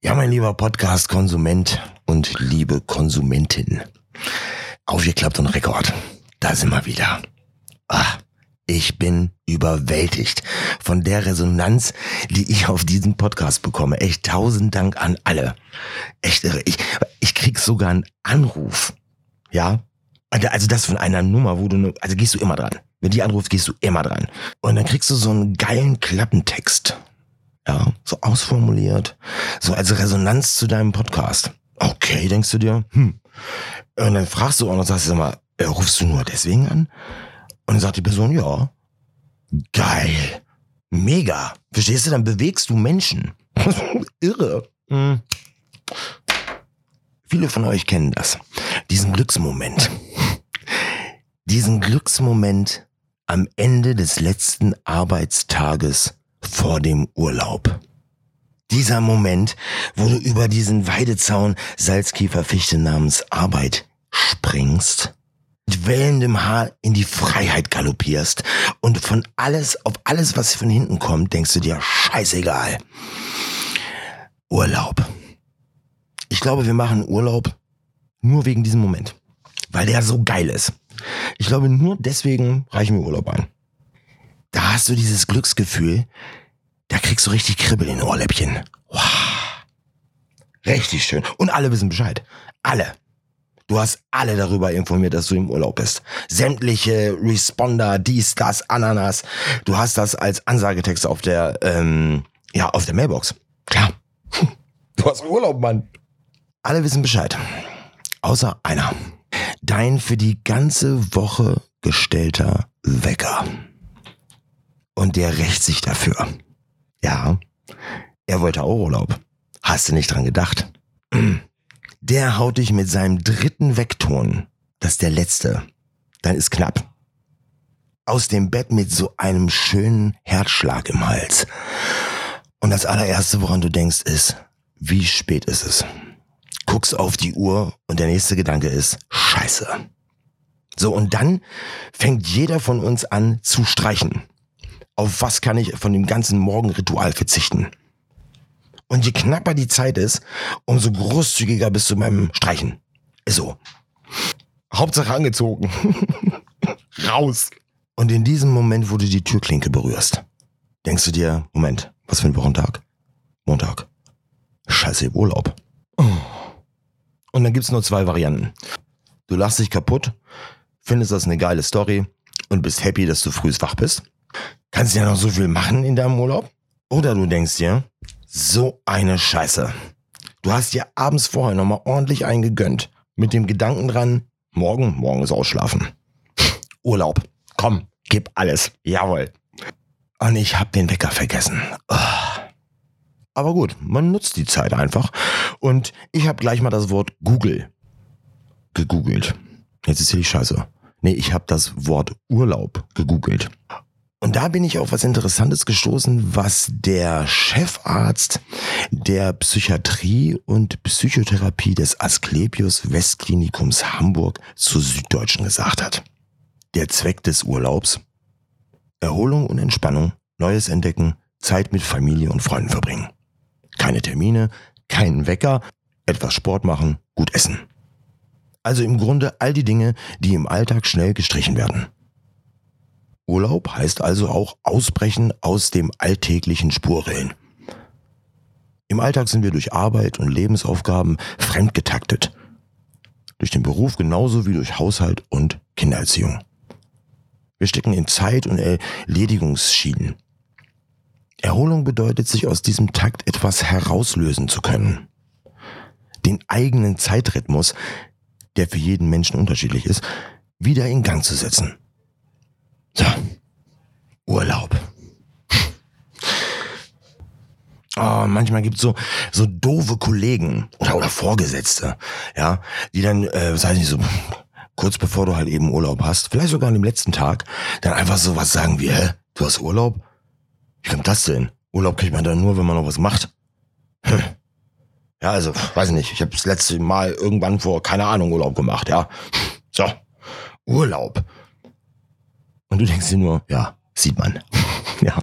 Ja, mein lieber Podcast-Konsument und liebe Konsumentin. Aufgeklappt und Rekord. Da sind wir wieder. Ah, ich bin überwältigt von der Resonanz, die ich auf diesen Podcast bekomme. Echt tausend Dank an alle. Echt irre. Ich, ich krieg sogar einen Anruf. Ja. Also das von einer Nummer, wo du, also gehst du immer dran. Wenn die anruft, gehst du immer dran. Und dann kriegst du so einen geilen Klappentext. Ja, so ausformuliert. So als Resonanz zu deinem Podcast. Okay, denkst du dir, hm. Und dann fragst du auch noch, sagst du mal, äh, rufst du nur deswegen an? Und dann sagt die Person, ja. Geil. Mega. Verstehst du? Dann bewegst du Menschen. Irre. Hm. Viele von euch kennen das. Diesen Glücksmoment. Diesen Glücksmoment am Ende des letzten Arbeitstages vor dem Urlaub. Dieser Moment, wo du über diesen Weidezaun Salzkieferfichte namens Arbeit springst, mit wellendem Haar in die Freiheit galoppierst und von alles, auf alles, was von hinten kommt, denkst du dir, scheißegal. Urlaub. Ich glaube, wir machen Urlaub nur wegen diesem Moment, weil der so geil ist. Ich glaube, nur deswegen reichen wir Urlaub ein. Da hast du dieses Glücksgefühl, da kriegst du richtig Kribbel in den Ohrläppchen. Wow. Richtig schön. Und alle wissen Bescheid. Alle. Du hast alle darüber informiert, dass du im Urlaub bist. Sämtliche Responder, dies, das, Ananas. Du hast das als Ansagetext auf der, ähm, ja, auf der Mailbox. Klar. Du hast Urlaub, Mann. Alle wissen Bescheid. Außer einer. Dein für die ganze Woche gestellter Wecker. Und der rächt sich dafür. Ja, er wollte auch Urlaub. Hast du nicht dran gedacht? Der haut dich mit seinem dritten Weckton, das ist der letzte, dann ist knapp, aus dem Bett mit so einem schönen Herzschlag im Hals. Und das allererste, woran du denkst, ist, wie spät ist es? Guckst auf die Uhr und der nächste Gedanke ist, scheiße. So, und dann fängt jeder von uns an zu streichen auf was kann ich von dem ganzen Morgenritual verzichten. Und je knapper die Zeit ist, umso großzügiger bist du beim Streichen. Ist so. Hauptsache angezogen. Raus. Und in diesem Moment, wo du die Türklinke berührst, denkst du dir, Moment, was für ein Wochentag? Montag. Scheiße, Urlaub. Und dann gibt's nur zwei Varianten. Du lachst dich kaputt, findest das eine geile Story und bist happy, dass du früh wach bist kannst ja noch so viel machen in deinem Urlaub. Oder du denkst dir, so eine Scheiße. Du hast dir abends vorher nochmal ordentlich eingegönnt. Mit dem Gedanken dran, morgen, morgen ist ausschlafen. Urlaub. Komm, gib alles. Jawohl. Und ich hab den Wecker vergessen. Oh. Aber gut, man nutzt die Zeit einfach. Und ich habe gleich mal das Wort Google gegoogelt. Jetzt ist hier die Scheiße. Nee, ich habe das Wort Urlaub gegoogelt. Und da bin ich auf was Interessantes gestoßen, was der Chefarzt der Psychiatrie und Psychotherapie des Asklepios Westklinikums Hamburg zu Süddeutschen gesagt hat. Der Zweck des Urlaubs? Erholung und Entspannung, Neues entdecken, Zeit mit Familie und Freunden verbringen. Keine Termine, keinen Wecker, etwas Sport machen, gut essen. Also im Grunde all die Dinge, die im Alltag schnell gestrichen werden. Urlaub heißt also auch Ausbrechen aus dem alltäglichen Spurrillen. Im Alltag sind wir durch Arbeit und Lebensaufgaben fremdgetaktet. Durch den Beruf genauso wie durch Haushalt und Kindererziehung. Wir stecken in Zeit- und Erledigungsschienen. Erholung bedeutet, sich aus diesem Takt etwas herauslösen zu können. Den eigenen Zeitrhythmus, der für jeden Menschen unterschiedlich ist, wieder in Gang zu setzen. So. Urlaub. Oh, manchmal gibt's so, so doofe Kollegen oder, oder Vorgesetzte, ja, die dann, äh, was heißt nicht, so kurz bevor du halt eben Urlaub hast, vielleicht sogar an dem letzten Tag, dann einfach so was sagen wie, hä, du hast Urlaub? Wie kommt das denn? Urlaub kriegt man dann nur, wenn man noch was macht. Hm. Ja, also, weiß ich nicht, ich habe das letzte Mal irgendwann vor, keine Ahnung, Urlaub gemacht, ja. So, Urlaub. Und du denkst dir nur, ja, sieht man. ja.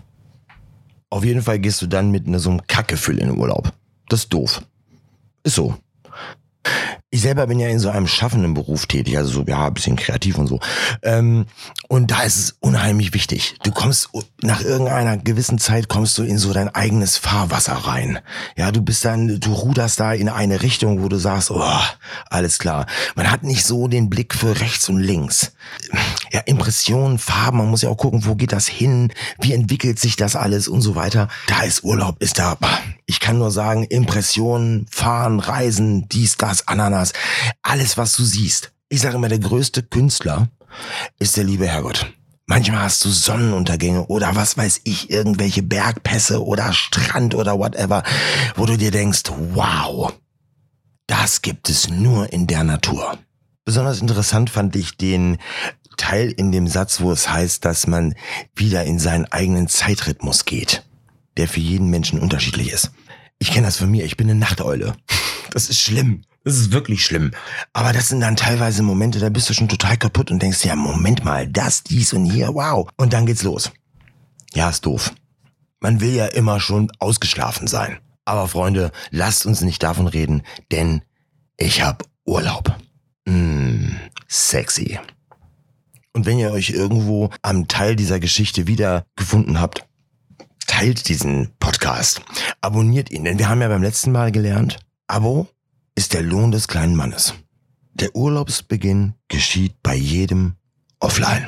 Auf jeden Fall gehst du dann mit ne, so einem Kackgefühl in den Urlaub. Das ist doof. Ist so. Ich selber bin ja in so einem schaffenden Beruf tätig, also so, ja, ein bisschen kreativ und so. Ähm, und da ist es unheimlich wichtig. Du kommst nach irgendeiner gewissen Zeit kommst du in so dein eigenes Fahrwasser rein. Ja, du bist dann, du ruderst da in eine Richtung, wo du sagst, oh, alles klar. Man hat nicht so den Blick für rechts und links. Ja, Impressionen, Farben, man muss ja auch gucken, wo geht das hin, wie entwickelt sich das alles und so weiter. Da ist Urlaub, ist da, ich kann nur sagen, Impressionen, Fahren, Reisen, dies, das, Ananas, alles, was du siehst. Ich sage immer, der größte Künstler ist der liebe Herrgott. Manchmal hast du Sonnenuntergänge oder was weiß ich, irgendwelche Bergpässe oder Strand oder whatever, wo du dir denkst, wow, das gibt es nur in der Natur. Besonders interessant fand ich den Teil in dem Satz, wo es heißt, dass man wieder in seinen eigenen Zeitrhythmus geht, der für jeden Menschen unterschiedlich ist. Ich kenne das von mir, ich bin eine Nachteule. Das ist schlimm. Das ist wirklich schlimm. Aber das sind dann teilweise Momente, da bist du schon total kaputt und denkst, ja, Moment mal, das, dies und hier, wow. Und dann geht's los. Ja, ist doof. Man will ja immer schon ausgeschlafen sein. Aber Freunde, lasst uns nicht davon reden, denn ich hab Urlaub. Mmh, sexy. Und wenn ihr euch irgendwo am Teil dieser Geschichte wiedergefunden habt, teilt diesen Podcast, abonniert ihn, denn wir haben ja beim letzten Mal gelernt, Abo ist der Lohn des kleinen Mannes. Der Urlaubsbeginn geschieht bei jedem offline.